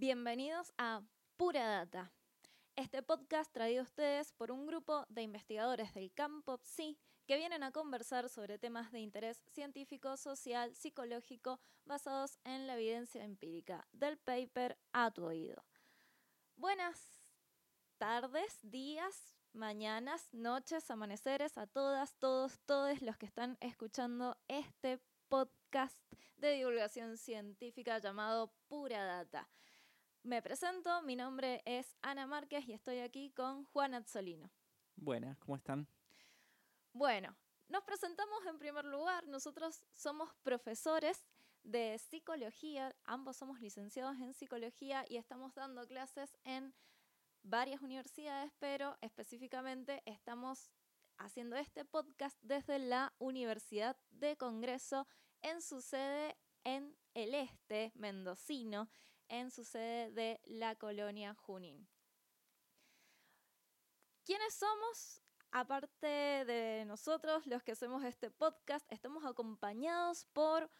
Bienvenidos a Pura Data. Este podcast traído a ustedes por un grupo de investigadores del campo PSI que vienen a conversar sobre temas de interés científico, social, psicológico basados en la evidencia empírica del paper a tu oído. Buenas tardes, días, mañanas, noches, amaneceres a todas, todos, todos los que están escuchando este podcast de divulgación científica llamado Pura Data. Me presento, mi nombre es Ana Márquez y estoy aquí con Juan Azzolino. Buenas, ¿cómo están? Bueno, nos presentamos en primer lugar. Nosotros somos profesores de psicología, ambos somos licenciados en psicología y estamos dando clases en varias universidades, pero específicamente estamos haciendo este podcast desde la Universidad de Congreso en su sede en el este mendocino, en su sede de la colonia Junín. ¿Quiénes somos? Aparte de nosotros, los que hacemos este podcast, estamos acompañados por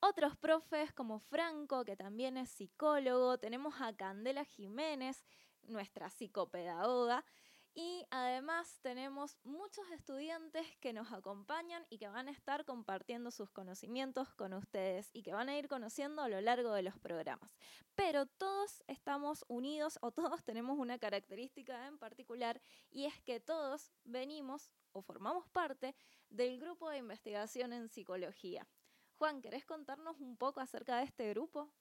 otros profes como Franco, que también es psicólogo, tenemos a Candela Jiménez, nuestra psicopedagoga, y además tenemos muchos estudiantes que nos acompañan y que van a estar compartiendo sus conocimientos con ustedes y que van a ir conociendo a lo largo de los programas. Pero todos estamos unidos o todos tenemos una característica en particular y es que todos venimos o formamos parte del grupo de investigación en psicología. Juan, ¿querés contarnos un poco acerca de este grupo?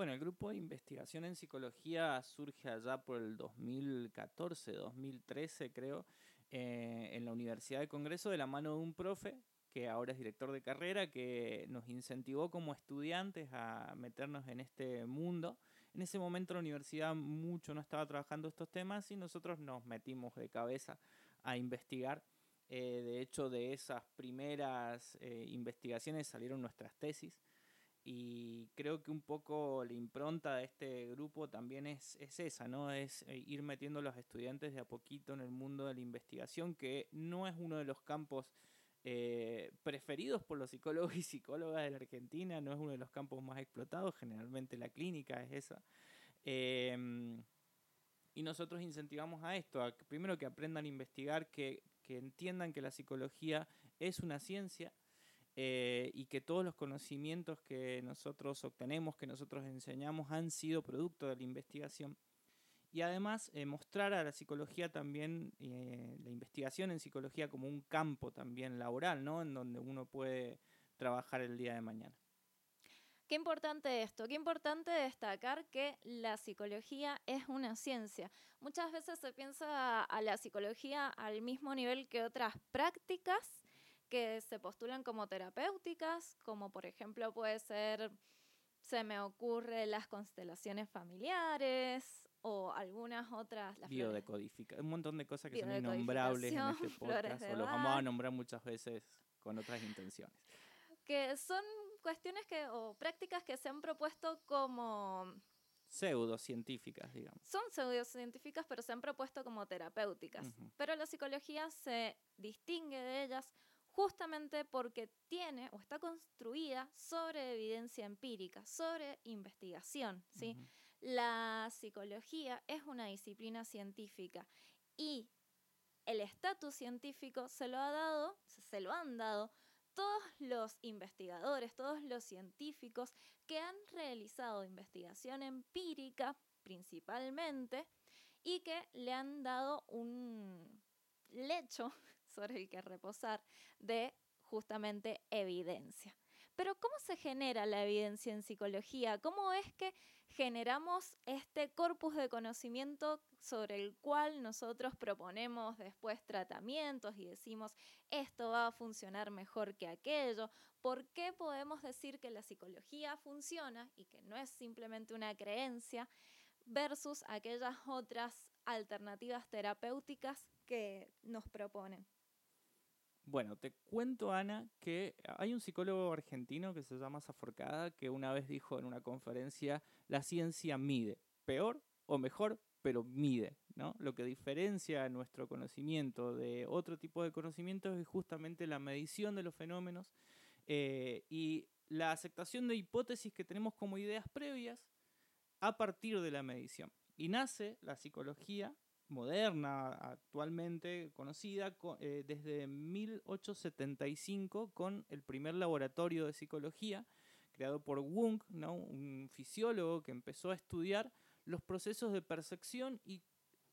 Bueno, el grupo de investigación en psicología surge allá por el 2014, 2013 creo, eh, en la Universidad de Congreso de la mano de un profe que ahora es director de carrera, que nos incentivó como estudiantes a meternos en este mundo. En ese momento la universidad mucho no estaba trabajando estos temas y nosotros nos metimos de cabeza a investigar. Eh, de hecho, de esas primeras eh, investigaciones salieron nuestras tesis y creo que un poco la impronta de este grupo también es, es esa, ¿no? Es eh, ir metiendo a los estudiantes de a poquito en el mundo de la investigación, que no es uno de los campos eh, preferidos por los psicólogos y psicólogas de la Argentina, no es uno de los campos más explotados, generalmente la clínica es esa. Em, y nosotros incentivamos a esto, a primero que aprendan a investigar, que, que entiendan que la psicología es una ciencia, eh, y que todos los conocimientos que nosotros obtenemos, que nosotros enseñamos, han sido producto de la investigación. Y además eh, mostrar a la psicología también, eh, la investigación en psicología como un campo también laboral, ¿no? En donde uno puede trabajar el día de mañana. Qué importante esto, qué importante destacar que la psicología es una ciencia. Muchas veces se piensa a la psicología al mismo nivel que otras prácticas que se postulan como terapéuticas, como por ejemplo puede ser, se me ocurre las constelaciones familiares o algunas otras. Biodecodificación, un montón de cosas que son innombrables en este podcast, o los vamos a nombrar muchas veces con otras intenciones. Que son cuestiones que, o prácticas que se han propuesto como pseudocientíficas, digamos. Son pseudocientíficas, pero se han propuesto como terapéuticas. Pero la psicología se distingue de ellas justamente porque tiene o está construida sobre evidencia empírica, sobre investigación. ¿sí? La psicología es una disciplina científica y el estatus científico se lo ha dado, se lo han dado todos los investigadores, todos los científicos que han realizado investigación empírica principalmente y que le han dado un lecho sobre el que reposar de justamente evidencia. Pero ¿cómo se genera la evidencia en psicología? ¿Cómo es que generamos este corpus de conocimiento sobre el cual nosotros proponemos después tratamientos y decimos esto va a funcionar mejor que aquello? ¿Por qué podemos decir que la psicología funciona y que no es simplemente una creencia versus aquellas otras alternativas terapéuticas que nos proponen? Bueno, te cuento, Ana, que hay un psicólogo argentino que se llama Zaforcada que una vez dijo en una conferencia, la ciencia mide, peor o mejor, pero mide, ¿no? Lo que diferencia nuestro conocimiento de otro tipo de conocimientos es justamente la medición de los fenómenos eh, y la aceptación de hipótesis que tenemos como ideas previas a partir de la medición. Y nace la psicología moderna, actualmente conocida, eh, desde 1875 con el primer laboratorio de psicología creado por Wung, ¿no? un fisiólogo que empezó a estudiar los procesos de percepción y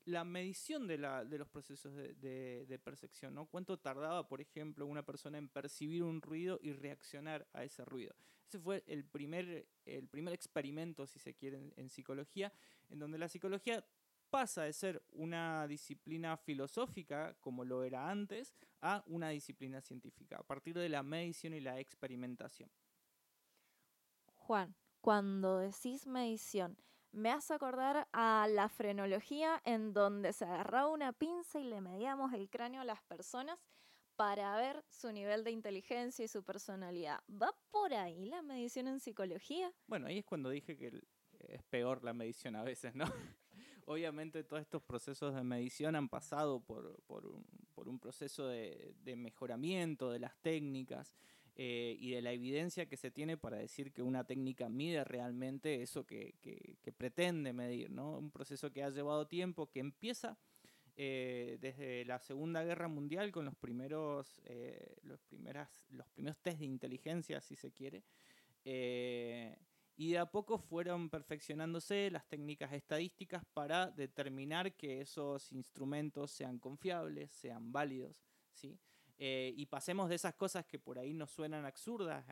la medición de, la, de los procesos de, percepción, ¿no? Cuánto tardaba, por ejemplo, una persona en percibir un ruido y reaccionar a ese ruido. Ese fue el primer, el primer experimento, si se quiere, en, psicología, en donde la psicología pasa de ser una disciplina filosófica, como lo era antes, a una disciplina científica, a partir de la medición y la experimentación. Juan, cuando decís medición, me hace acordar a la frenología en donde se agarraba una pinza y le medíamos el cráneo a las personas para ver su nivel de inteligencia y su personalidad. ¿Va por ahí la medición en psicología? Bueno, ahí es cuando dije que es peor la medición a veces, ¿no? Obviamente todos estos procesos de medición han pasado por, un, proceso de, mejoramiento de las técnicas eh, y de la evidencia que se tiene para decir que una técnica mide realmente eso que, pretende medir, ¿no? Un proceso que ha llevado tiempo, que empieza eh, desde la Segunda Guerra Mundial con los primeros, eh, los, primeras, los primeros test de inteligencia, si se quiere. Y de a poco fueron perfeccionándose las técnicas estadísticas para determinar que esos instrumentos sean confiables, sean válidos, ¿sí? Eh, y pasemos de esas cosas que por ahí nos suenan absurdas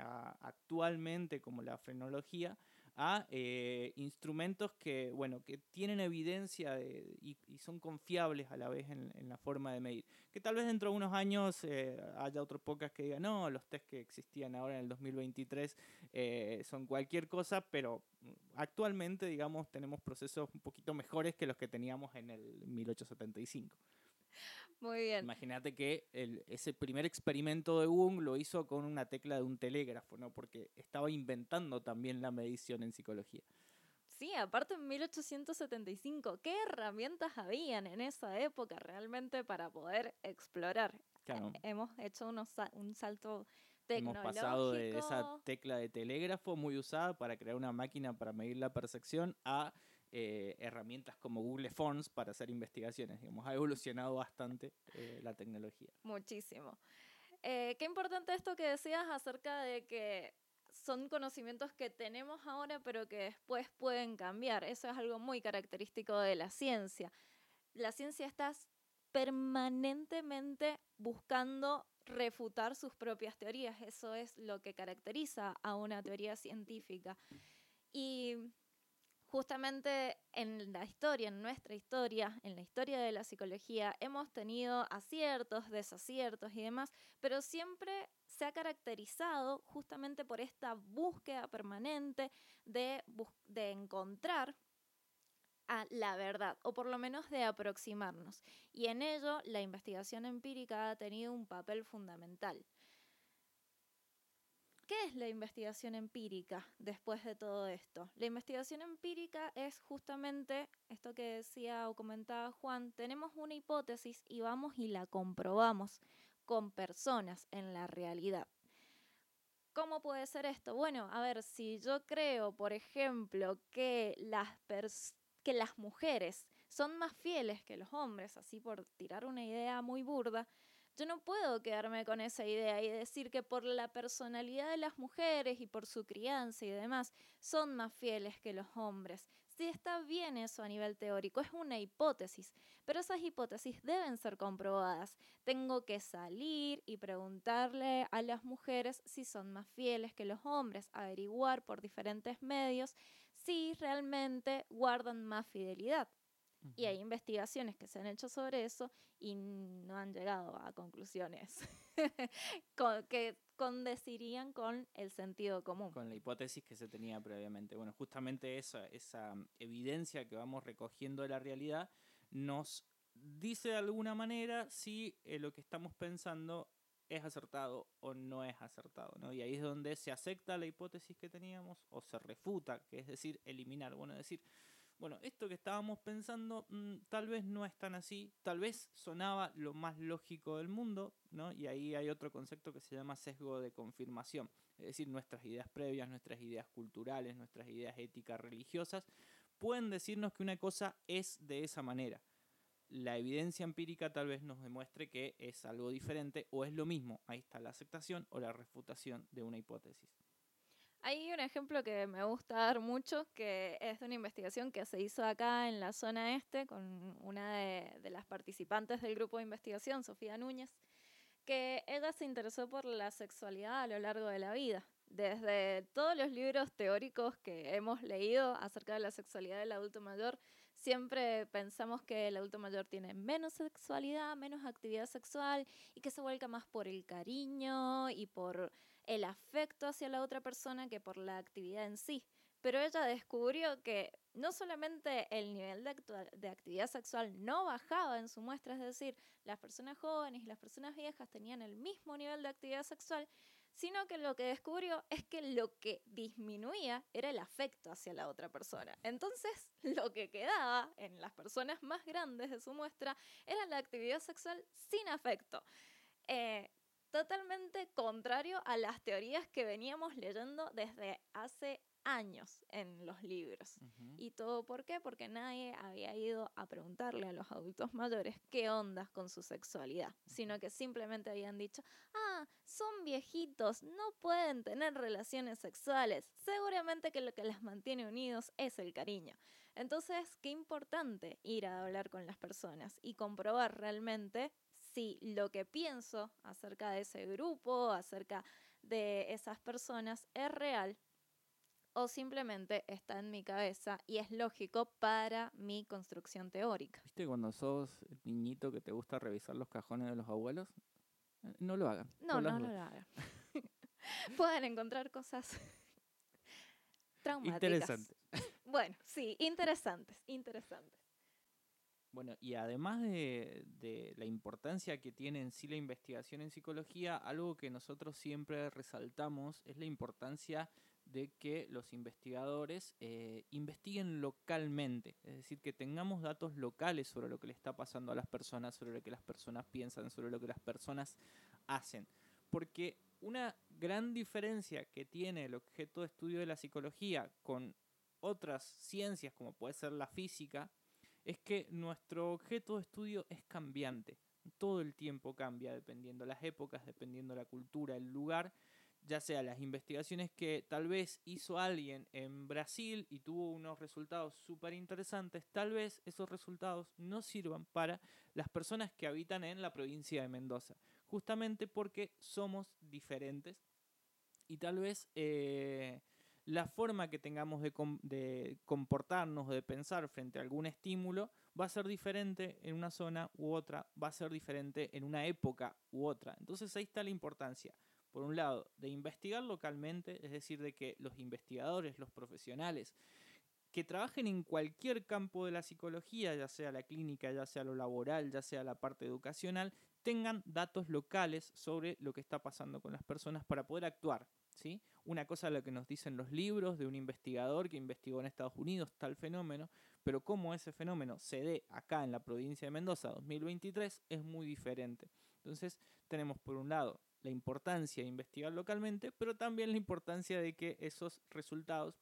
actualmente, como la frenología, a eh, instrumentos que, bueno, que tienen evidencia y, son confiables a la vez en, la forma de medir. Que tal vez dentro de unos años eh, haya otros pocas que digan, no, los test que existían ahora en el 2023 son cualquier cosa, pero actualmente, digamos, tenemos procesos un poquito mejores que los que teníamos en el 1875. Muy bien. Imagínate que ese primer experimento de Wung lo hizo con una tecla de un telégrafo, ¿no? Porque estaba inventando también la medición en psicología. Sí, aparte en 1875, ¿qué herramientas habían en esa época realmente para poder explorar? Claro. Hemos hecho unos, un salto tecnológico. Hemos pasado de esa tecla de telégrafo muy usada para crear una máquina para medir la percepción a eh, herramientas como Google Forms para hacer investigaciones. Digamos, ha evolucionado bastante eh, la tecnología. Muchísimo. Eh, qué importante esto que decías acerca de que son conocimientos que tenemos ahora, pero que después pueden cambiar. Eso es algo muy característico de la ciencia. La ciencia está permanentemente buscando refutar sus propias teorías. Eso es lo que caracteriza a una teoría científica. Y justamente en la historia, en nuestra historia, en la historia de la psicología, hemos tenido aciertos, desaciertos y demás, pero siempre se ha caracterizado justamente por esta búsqueda permanente de, encontrar a la verdad, o por lo menos de aproximarnos. Y en ello la investigación empírica ha tenido un papel fundamental. ¿Qué es la investigación empírica después de todo esto? La investigación empírica es justamente esto que decía o comentaba Juan, tenemos una hipótesis y vamos y la comprobamos con personas en la realidad. ¿Cómo puede ser esto? Bueno, a ver, si yo creo, por ejemplo, que las, que las mujeres son más fieles que los hombres, así por tirar una idea muy burda, yo no puedo quedarme con esa idea y decir que por la personalidad de las mujeres y por su crianza y demás son más fieles que los hombres. Sí está bien eso a nivel teórico, es una hipótesis, pero esas hipótesis deben ser comprobadas. Tengo que salir y preguntarle a las mujeres si son más fieles que los hombres, averiguar por diferentes medios si realmente guardan más fidelidad. Y hay investigaciones que se han hecho sobre eso y no han llegado a conclusiones que condecirían con el sentido común. Con la hipótesis que se tenía previamente. Bueno, justamente esa, esa evidencia que vamos recogiendo de la realidad nos dice de alguna manera si eh, lo que estamos pensando es acertado o no es acertado, ¿no? Y ahí es donde se acepta la hipótesis que teníamos o se refuta, que es decir, eliminar. Bueno, es decir, bueno, esto que estábamos pensando mm, tal vez no es tan así, tal vez sonaba lo más lógico del mundo, ¿no? Y ahí hay otro concepto que se llama sesgo de confirmación, es decir, nuestras ideas previas, nuestras ideas culturales, nuestras ideas éticas religiosas, pueden decirnos que una cosa es de esa manera. La evidencia empírica tal vez nos demuestre que es algo diferente o es lo mismo. Ahí está la aceptación o la refutación de una hipótesis. Hay un ejemplo que me gusta dar mucho, que es de una investigación que se hizo acá en la zona este con una de, de las participantes del grupo de investigación, Sofía Núñez, que ella se interesó por la sexualidad a lo largo de la vida. Desde todos los libros teóricos que hemos leído acerca de la sexualidad del adulto mayor, siempre pensamos que el adulto mayor tiene menos sexualidad, menos actividad sexual y que se vuelca más por el cariño y por el afecto hacia la otra persona que por la actividad en sí. Pero ella descubrió que no solamente el nivel de, actividad sexual no bajaba en su muestra, es decir, las personas jóvenes y las personas viejas tenían el mismo nivel de actividad sexual, sino que lo que descubrió es que lo que disminuía era el afecto hacia la otra persona. Entonces, lo que quedaba en las personas más grandes de su muestra era la actividad sexual sin afecto. Eh, totalmente contrario a las teorías que veníamos leyendo desde hace años en los libros. ¿Y todo por qué? Porque nadie había ido a preguntarle a los adultos mayores qué ondas con su sexualidad, sino que simplemente habían dicho, ah, son viejitos, no pueden tener relaciones sexuales, seguramente que lo que las mantiene unidos es el cariño. Entonces, qué importante ir a hablar con las personas y comprobar realmente si lo que pienso acerca de ese grupo, acerca de esas personas, es real o simplemente está en mi cabeza y es lógico para mi construcción teórica. ¿Viste cuando sos niñito que te gusta revisar los cajones de los abuelos? Eh, no lo hagan. No, no, no lo hagan. Pueden encontrar cosas traumáticas. Interesantes. Bueno, sí, interesantes, interesantes. Bueno, y además de, la importancia que tiene en sí la investigación en psicología, algo que nosotros siempre resaltamos es la importancia de que los investigadores eh, investiguen localmente, es decir, que tengamos datos locales sobre lo que le está pasando a las personas, sobre lo que las personas piensan, sobre lo que las personas hacen. Porque una gran diferencia que tiene el objeto de estudio de la psicología con otras ciencias, como puede ser la física, es que nuestro objeto de estudio es cambiante. Todo el tiempo cambia dependiendo las épocas, dependiendo la cultura, el lugar ya sea las investigaciones que tal vez hizo alguien en Brasil y tuvo unos resultados súper interesantes, tal vez esos resultados no sirvan para las personas que habitan en la provincia de Mendoza, justamente porque somos diferentes y tal vez eh, la forma que tengamos de, comportarnos, de pensar frente a algún estímulo, va a ser diferente en una zona u otra, va a ser diferente en una época u otra. Entonces ahí está la importancia por un lado, de investigar localmente, es decir, de que los investigadores, los profesionales, que trabajen en cualquier campo de la psicología, ya sea la clínica, ya sea lo laboral, ya sea la parte educacional, tengan datos locales sobre lo que está pasando con las personas para poder actuar. ¿Sí? Una cosa es lo que nos dicen los libros de un investigador que investigó en Estados Unidos tal fenómeno, pero cómo ese fenómeno se dé acá en la provincia de Mendoza 2023 es muy diferente. Entonces tenemos por un lado la importancia de investigar localmente, pero también la importancia de que esos resultados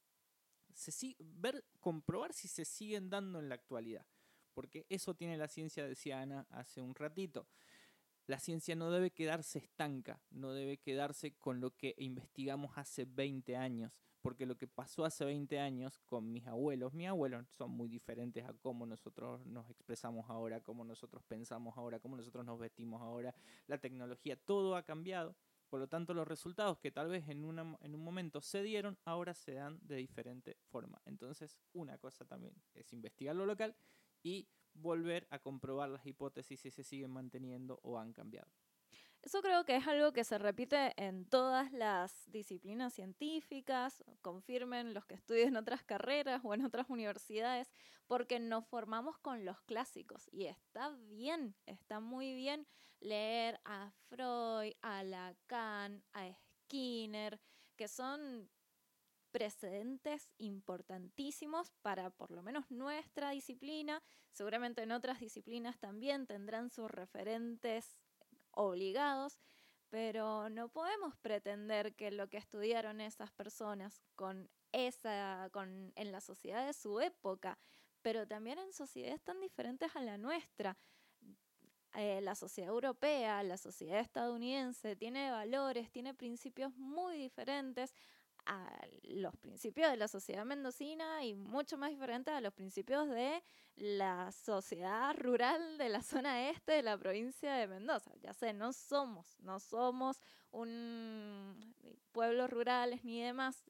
se ver, comprobar si se siguen dando en la actualidad. Porque eso tiene la ciencia, decía Ana hace un ratito. La ciencia no debe quedarse estanca, no debe quedarse con lo que investigamos hace 20 años, porque lo que pasó hace 20 años con mis abuelos, mis abuelos son muy diferentes a cómo nosotros nos expresamos ahora, cómo nosotros pensamos ahora, cómo nosotros nos vestimos ahora, la tecnología, todo ha cambiado. Por lo tanto, los resultados que tal vez en, en un momento se dieron, ahora se dan de diferente forma. Entonces, una cosa también es investigar lo local y volver a comprobar las hipótesis si se siguen manteniendo o han cambiado. Eso creo que es algo que se repite en todas las disciplinas científicas, confirmen los que estudian otras carreras o en otras universidades, porque nos formamos con los clásicos y está bien, está muy bien leer a Freud, a Lacan, a Skinner, que son precedentes importantísimos para por lo menos nuestra disciplina, seguramente en otras disciplinas también tendrán sus referentes obligados, pero no podemos pretender que lo que estudiaron esas personas con esa, con, en la sociedad de su época, pero también en sociedades tan diferentes a la nuestra. Eh, la sociedad europea, la sociedad estadounidense tiene valores, tiene principios muy diferentes a los principios de la sociedad mendocina y mucho más diferentes a los principios de la sociedad rural de la zona este de la provincia de Mendoza. Ya sé, no somos, no somos un pueblo rurales ni demás,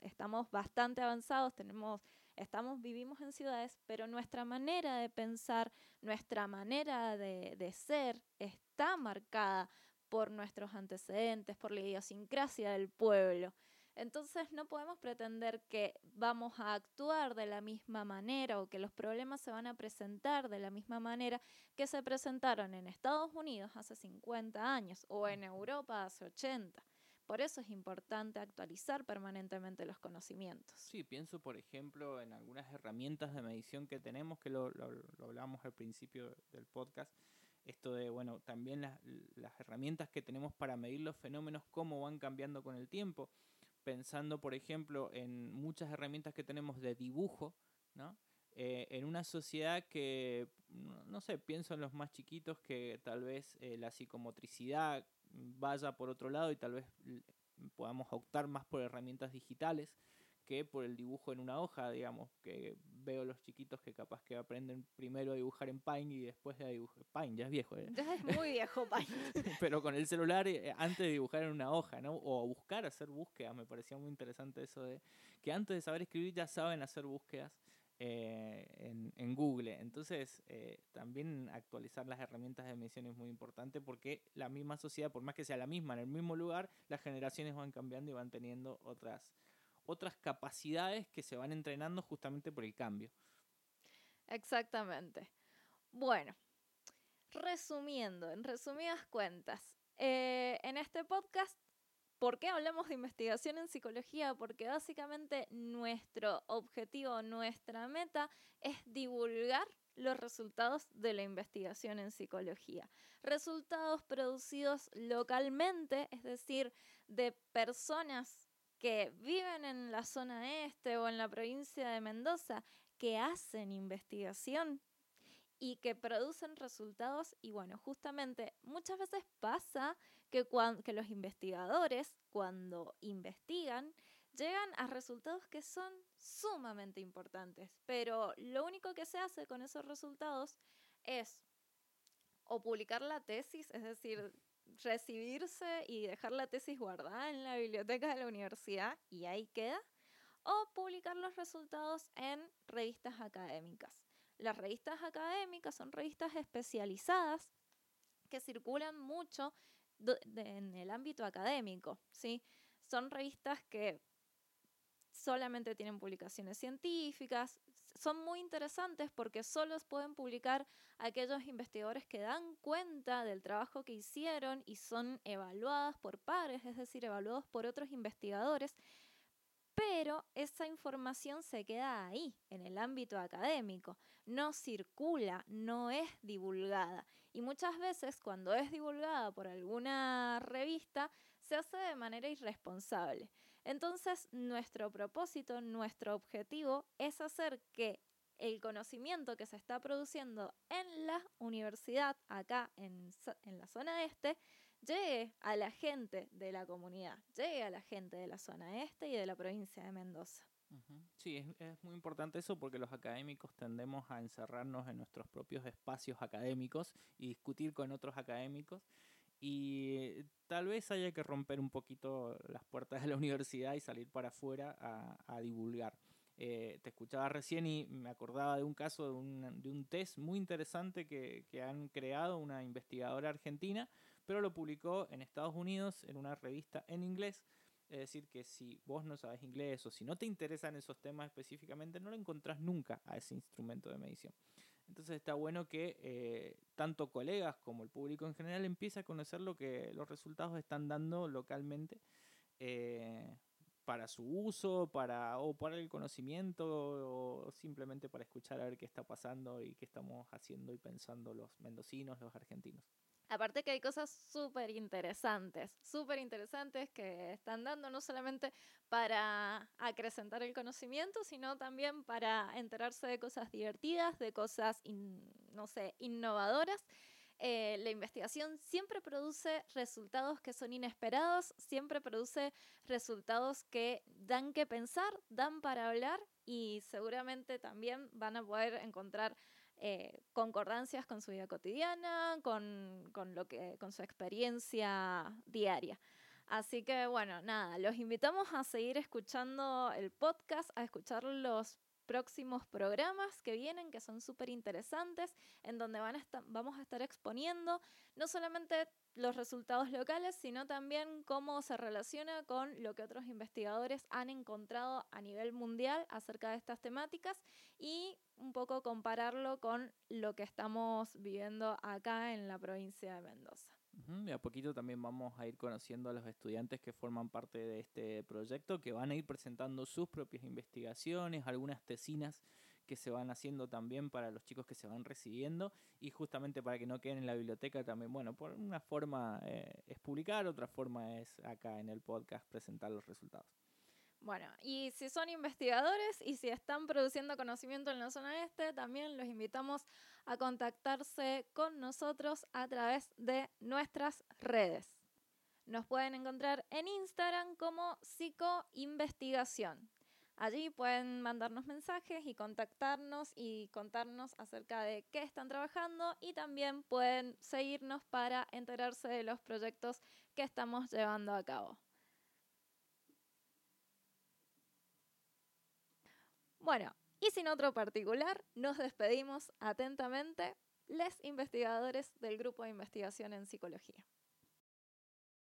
estamos bastante avanzados, tenemos estamos, vivimos en ciudades, pero nuestra manera de pensar, nuestra manera de ser está marcada por nuestros antecedentes, por la idiosincrasia del pueblo. Entonces no podemos pretender que vamos a actuar de la misma manera o que los problemas se van a presentar de la misma manera que se presentaron en Estados Unidos hace 50 años o en Europa hace 80. Por eso es importante actualizar permanentemente los conocimientos. Sí, pienso, por ejemplo, en algunas herramientas de medición que tenemos, que lo, lo, hablábamos al principio del podcast, esto de, bueno, también las, herramientas que tenemos para medir los fenómenos, cómo van cambiando con el tiempo, pensando, por ejemplo, en muchas herramientas que tenemos de dibujo, ¿no? Eh, en una sociedad que, no sé, pienso en los más chiquitos que tal vez eh, la psicomotricidad vaya por otro lado y tal vez podamos optar más por herramientas digitales que por el dibujo en una hoja, digamos, que veo los chiquitos que capaz que aprenden primero a dibujar en Paint y después a dibujar. Paint ya es viejo, ¿eh? Ya es muy viejo Paint. Pero con el celular eh, antes de dibujar en una hoja, ¿no? O buscar, hacer búsquedas, me parecía muy interesante eso de que antes de saber escribir ya saben hacer búsquedas eh, en, en, Google. Entonces, eh, también actualizar las herramientas de medición es muy importante porque la misma sociedad, por más que sea la misma, en el mismo lugar, las generaciones van cambiando y van teniendo otras, otras capacidades que se van entrenando justamente por el cambio. Exactamente. Bueno, resumiendo, en resumidas cuentas, eh, en este podcast ¿Por qué hablamos de investigación en psicología? Porque básicamente nuestro objetivo, nuestra meta es divulgar los resultados de la investigación en psicología. Resultados producidos localmente, es decir, de personas que viven en la zona este o en la provincia de Mendoza, que hacen investigación y que producen resultados. Y bueno, justamente muchas veces pasa que, que los investigadores cuando investigan llegan a resultados que son sumamente importantes, pero lo único que se hace con esos resultados es o publicar la tesis, es decir, recibirse y dejar la tesis guardada en la biblioteca de la universidad y ahí queda, o publicar los resultados en revistas académicas. Las revistas académicas son revistas especializadas que circulan mucho en el ámbito académico, ¿sí? Son revistas que solamente tienen publicaciones científicas, son muy interesantes porque solo pueden publicar aquellos investigadores que dan cuenta del trabajo que hicieron y son evaluadas por pares, es decir, evaluados por otros investigadores pero esa información se queda ahí, en el ámbito académico, no circula, no es divulgada. Y muchas veces cuando es divulgada por alguna revista, se hace de manera irresponsable. Entonces, nuestro propósito, nuestro objetivo es hacer que el conocimiento que se está produciendo en la universidad, acá en, en la zona este, llegue a la gente de la comunidad, llegue a la gente de la zona este y de la provincia de Mendoza. Sí, es, muy importante eso porque los académicos tendemos a encerrarnos en nuestros propios espacios académicos y discutir con otros académicos y tal vez haya que romper un poquito las puertas de la universidad y salir para afuera a, divulgar. Eh, te escuchaba recién y me acordaba de un caso de un, de un test muy interesante que, que han creado una investigadora argentina pero lo publicó en Estados Unidos en una revista en inglés. Es decir, que si vos no sabes inglés o si no te interesan esos temas específicamente, no lo encontrás nunca a ese instrumento de medición. Entonces está bueno que eh, tanto colegas como el público en general empiece a conocer lo que los resultados están dando localmente eh, para su uso, para, o para el conocimiento, o simplemente para escuchar a ver qué está pasando y qué estamos haciendo y pensando los mendocinos, los argentinos. Aparte que hay cosas súper interesantes, súper interesantes que están dando no solamente para acrecentar el conocimiento, sino también para enterarse de cosas divertidas, de cosas, no sé, innovadoras. Eh, la investigación siempre produce resultados que son inesperados, siempre produce resultados que dan que pensar, dan para hablar y seguramente también van a poder encontrar eh, concordancias con su vida cotidiana, con, con, lo que, con su experiencia diaria. Así que bueno, nada, los invitamos a seguir escuchando el podcast, a escuchar los próximos programas que vienen, que son súper interesantes, en donde van a vamos a estar exponiendo no solamente los resultados locales, sino también cómo se relaciona con lo que otros investigadores han encontrado a nivel mundial acerca de estas temáticas y un poco compararlo con lo que estamos viviendo acá en la provincia de Mendoza. De a poquito también vamos a ir conociendo a los estudiantes que forman parte de este proyecto, que van a ir presentando sus propias investigaciones, algunas tesinas que se van haciendo también para los chicos que se van recibiendo y justamente para que no queden en la biblioteca también, bueno, por una forma eh, es publicar, otra forma es acá en el podcast presentar los resultados. Bueno, y si son investigadores y si están produciendo conocimiento en la zona este, también los invitamos a contactarse con nosotros a través de nuestras redes. Nos pueden encontrar en Instagram como psicoinvestigación. Allí pueden mandarnos mensajes y contactarnos y contarnos acerca de qué están trabajando y también pueden seguirnos para enterarse de los proyectos que estamos llevando a cabo. Bueno, y sin otro particular, nos despedimos atentamente les investigadores del Grupo de Investigación en Psicología.